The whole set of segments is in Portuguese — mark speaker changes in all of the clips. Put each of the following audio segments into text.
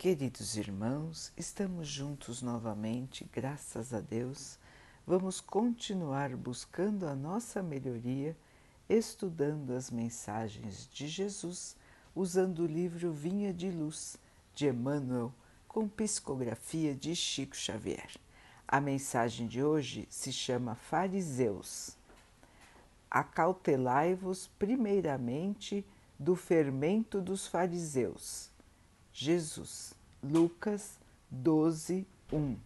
Speaker 1: Queridos irmãos, estamos juntos novamente, graças a Deus. Vamos continuar buscando a nossa melhoria, estudando as mensagens de Jesus, usando o livro Vinha de Luz de Emmanuel, com psicografia de Chico Xavier. A mensagem de hoje se chama Fariseus. Acautelai-vos primeiramente do fermento dos fariseus Jesus, Lucas 12, 1.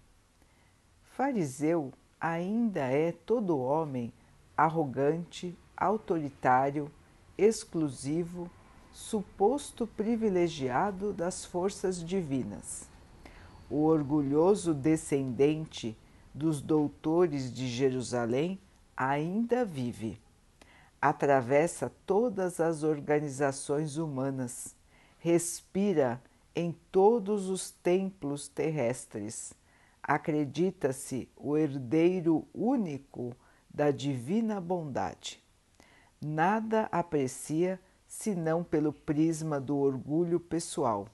Speaker 1: Fariseu ainda é todo homem arrogante, autoritário, exclusivo, suposto privilegiado das forças divinas. O orgulhoso descendente dos doutores de Jerusalém ainda vive. Atravessa todas as organizações humanas, respira em todos os templos terrestres. Acredita-se o herdeiro único da divina bondade. Nada aprecia senão pelo prisma do orgulho pessoal.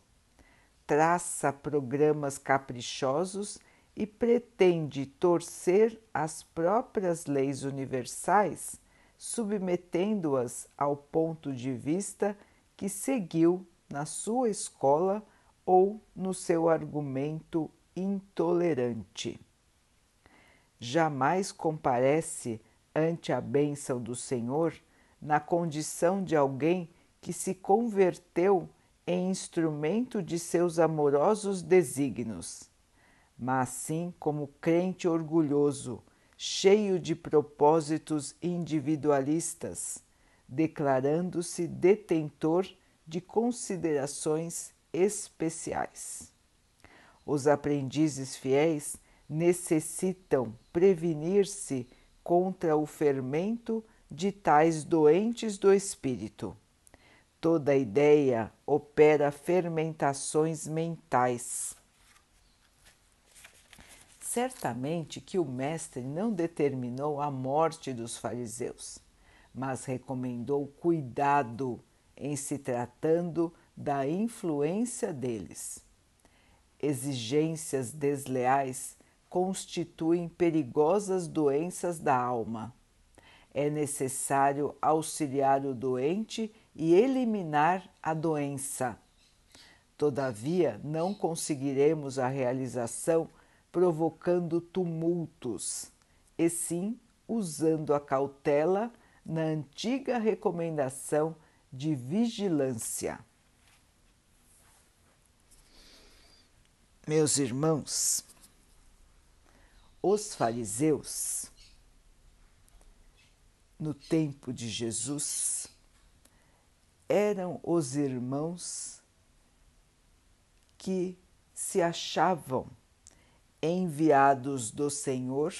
Speaker 1: Traça programas caprichosos e pretende torcer as próprias leis universais, submetendo-as ao ponto de vista que seguiu na sua escola ou no seu argumento intolerante. Jamais comparece ante a bênção do Senhor na condição de alguém que se converteu em instrumento de seus amorosos desígnios, mas sim como crente orgulhoso, cheio de propósitos individualistas, declarando-se detentor de considerações especiais. Os aprendizes fiéis necessitam prevenir-se contra o fermento de tais doentes do espírito. Toda ideia opera fermentações mentais. Certamente que o Mestre não determinou a morte dos fariseus, mas recomendou cuidado em se tratando da influência deles. Exigências desleais constituem perigosas doenças da alma. É necessário auxiliar o doente e eliminar a doença. Todavia, não conseguiremos a realização provocando tumultos, e sim usando a cautela na antiga recomendação de vigilância. Meus irmãos, os fariseus, no tempo de Jesus, eram os irmãos que se achavam enviados do Senhor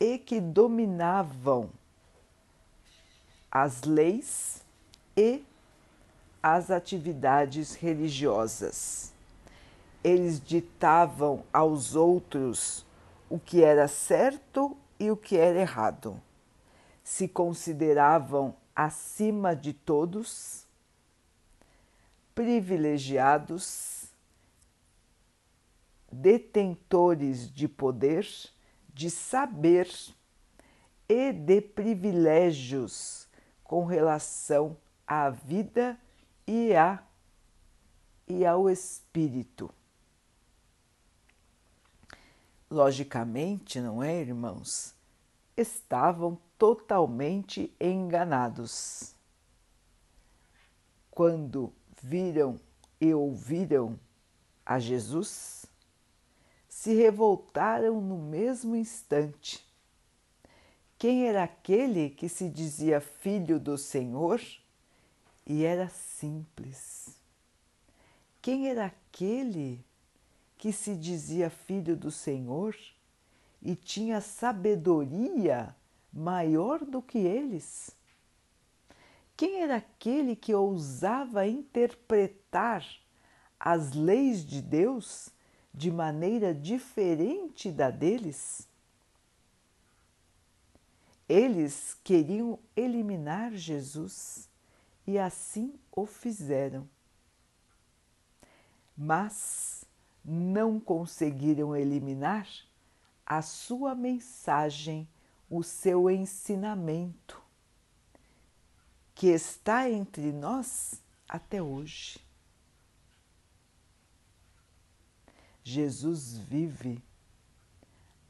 Speaker 1: e que dominavam as leis e as atividades religiosas. Eles ditavam aos outros o que era certo e o que era errado. Se consideravam acima de todos, privilegiados, detentores de poder, de saber e de privilégios com relação à vida e, a, e ao espírito. Logicamente, não é, irmãos? Estavam totalmente enganados. Quando viram e ouviram a Jesus, se revoltaram no mesmo instante quem era aquele que se dizia filho do Senhor e era simples? Quem era aquele que se dizia filho do Senhor e tinha sabedoria maior do que eles? Quem era aquele que ousava interpretar as leis de Deus de maneira diferente da deles? Eles queriam eliminar Jesus e assim o fizeram. mas não conseguiram eliminar a sua mensagem, o seu ensinamento, que está entre nós até hoje. Jesus vive,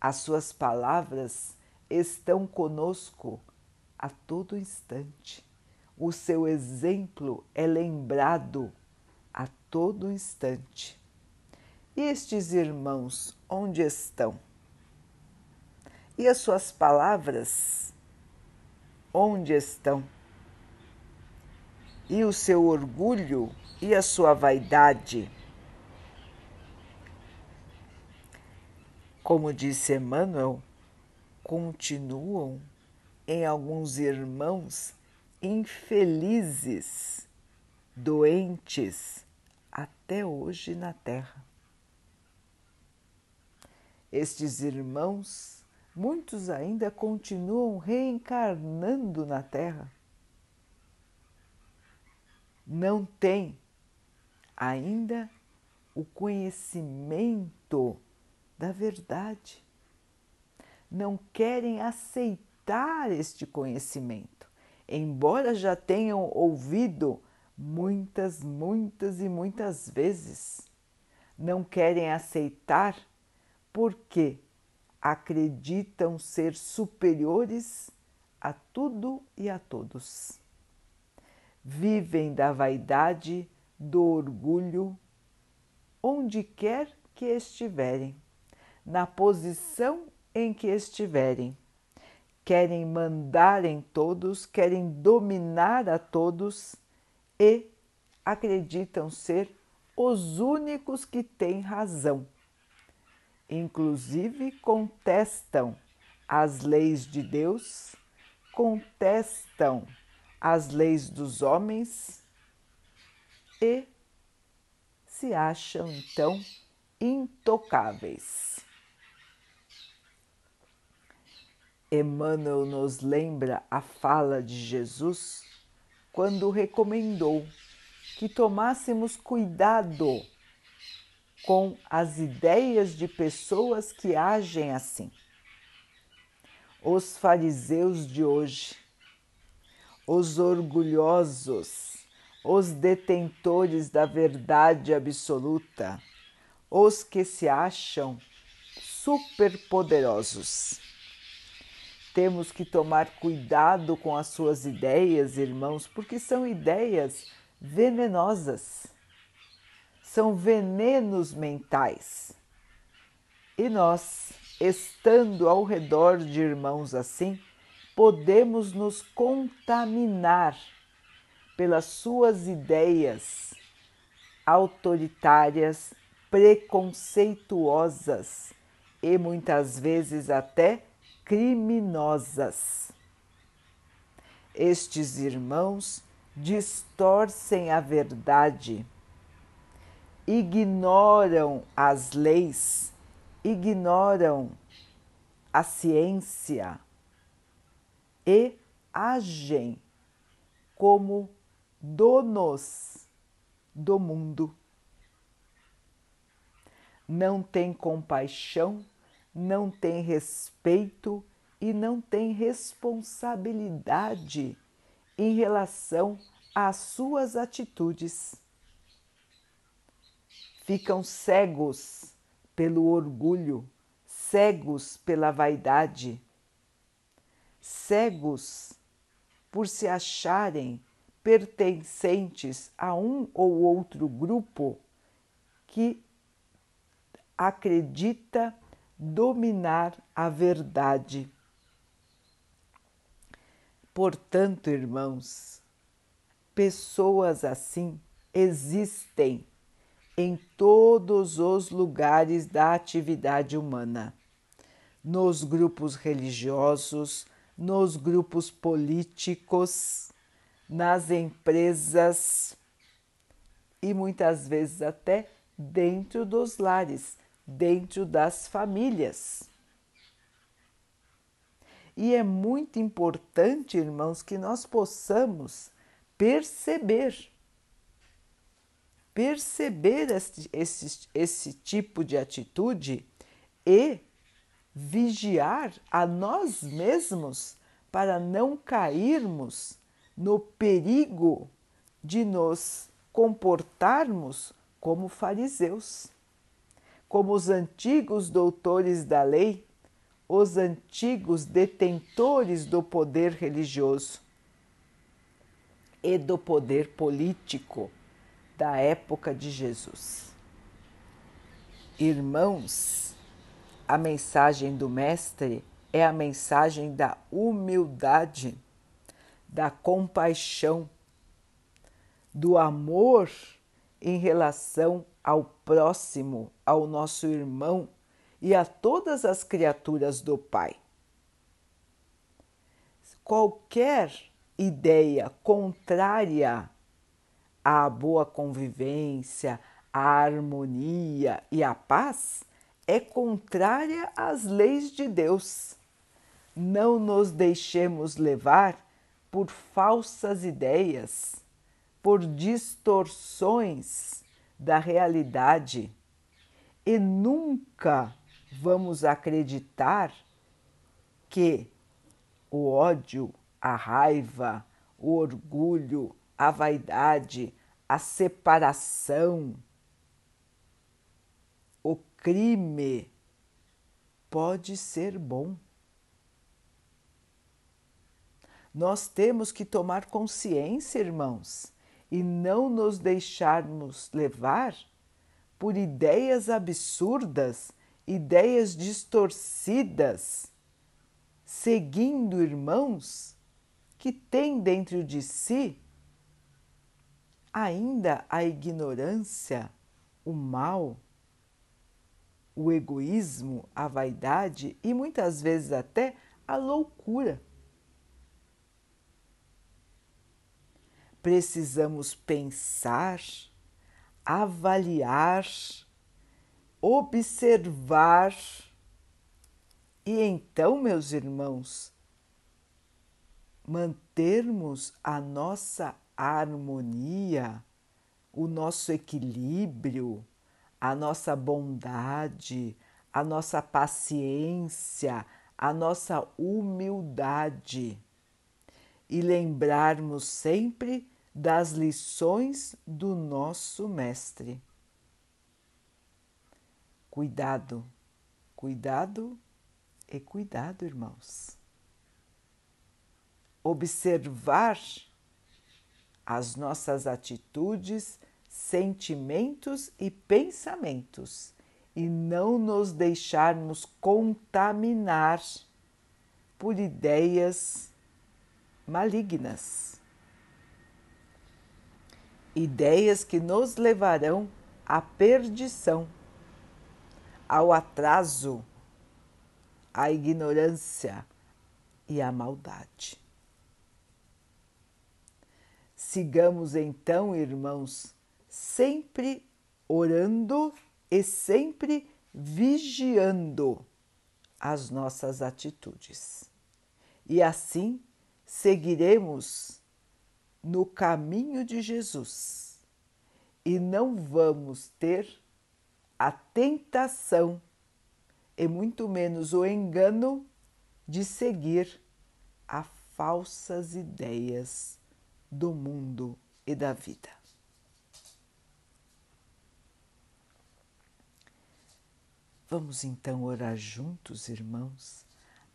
Speaker 1: as suas palavras estão conosco a todo instante. O seu exemplo é lembrado a todo instante. E estes irmãos, onde estão? E as suas palavras, onde estão? E o seu orgulho e a sua vaidade? Como disse Emmanuel, continuam em alguns irmãos infelizes, doentes até hoje na Terra. Estes irmãos, muitos ainda continuam reencarnando na Terra. Não têm ainda o conhecimento da verdade. Não querem aceitar este conhecimento, embora já tenham ouvido muitas, muitas e muitas vezes. Não querem aceitar porque acreditam ser superiores a tudo e a todos. Vivem da vaidade, do orgulho, onde quer que estiverem, na posição em que estiverem. Querem mandar em todos, querem dominar a todos e acreditam ser os únicos que têm razão inclusive contestam as leis de Deus, contestam as leis dos homens e se acham então intocáveis. Emmanuel nos lembra a fala de Jesus quando recomendou que tomássemos cuidado com as ideias de pessoas que agem assim. Os fariseus de hoje, os orgulhosos, os detentores da verdade absoluta, os que se acham superpoderosos. Temos que tomar cuidado com as suas ideias, irmãos, porque são ideias venenosas são venenos mentais. E nós, estando ao redor de irmãos assim, podemos nos contaminar pelas suas ideias autoritárias, preconceituosas e muitas vezes até criminosas. Estes irmãos distorcem a verdade ignoram as leis, ignoram a ciência e agem como donos do mundo. Não tem compaixão, não tem respeito e não tem responsabilidade em relação às suas atitudes. Ficam cegos pelo orgulho, cegos pela vaidade, cegos por se acharem pertencentes a um ou outro grupo que acredita dominar a verdade. Portanto, irmãos, pessoas assim existem em todos os lugares da atividade humana, nos grupos religiosos, nos grupos políticos, nas empresas e muitas vezes até dentro dos lares, dentro das famílias. E é muito importante, irmãos, que nós possamos perceber perceber esse, esse, esse tipo de atitude e vigiar a nós mesmos para não cairmos no perigo de nos comportarmos como fariseus, como os antigos doutores da lei, os antigos detentores do poder religioso e do poder político da época de Jesus. Irmãos, a mensagem do Mestre é a mensagem da humildade, da compaixão, do amor em relação ao próximo, ao nosso irmão e a todas as criaturas do Pai. Qualquer ideia contrária à boa convivência, à harmonia e à paz é contrária às leis de Deus. Não nos deixemos levar por falsas ideias, por distorções da realidade e nunca vamos acreditar que o ódio, a raiva, o orgulho, a vaidade, a separação, o crime pode ser bom. Nós temos que tomar consciência, irmãos, e não nos deixarmos levar por ideias absurdas, ideias distorcidas, seguindo irmãos que têm dentro de si ainda a ignorância, o mal, o egoísmo, a vaidade e muitas vezes até a loucura. Precisamos pensar, avaliar, observar. E então, meus irmãos, mantermos a nossa harmonia, o nosso equilíbrio, a nossa bondade, a nossa paciência, a nossa humildade. E lembrarmos sempre das lições do nosso Mestre. Cuidado, cuidado e cuidado, irmãos. Observar as nossas atitudes, sentimentos e pensamentos e não nos deixarmos contaminar por ideias malignas ideias que nos levarão à perdição, ao atraso, à ignorância e à maldade. Sigamos então, irmãos, sempre orando e sempre vigiando as nossas atitudes. E assim seguiremos no caminho de Jesus e não vamos ter a tentação e muito menos o engano de seguir a falsas ideias do mundo e da vida. Vamos então orar juntos, irmãos,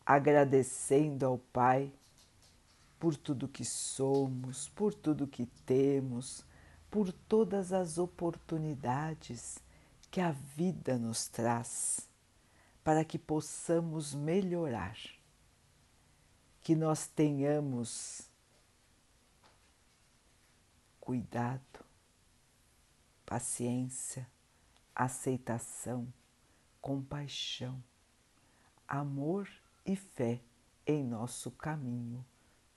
Speaker 1: agradecendo ao Pai por tudo que somos, por tudo que temos, por todas as oportunidades que a vida nos traz para que possamos melhorar, que nós tenhamos cuidado, paciência, aceitação, compaixão, amor e fé em nosso caminho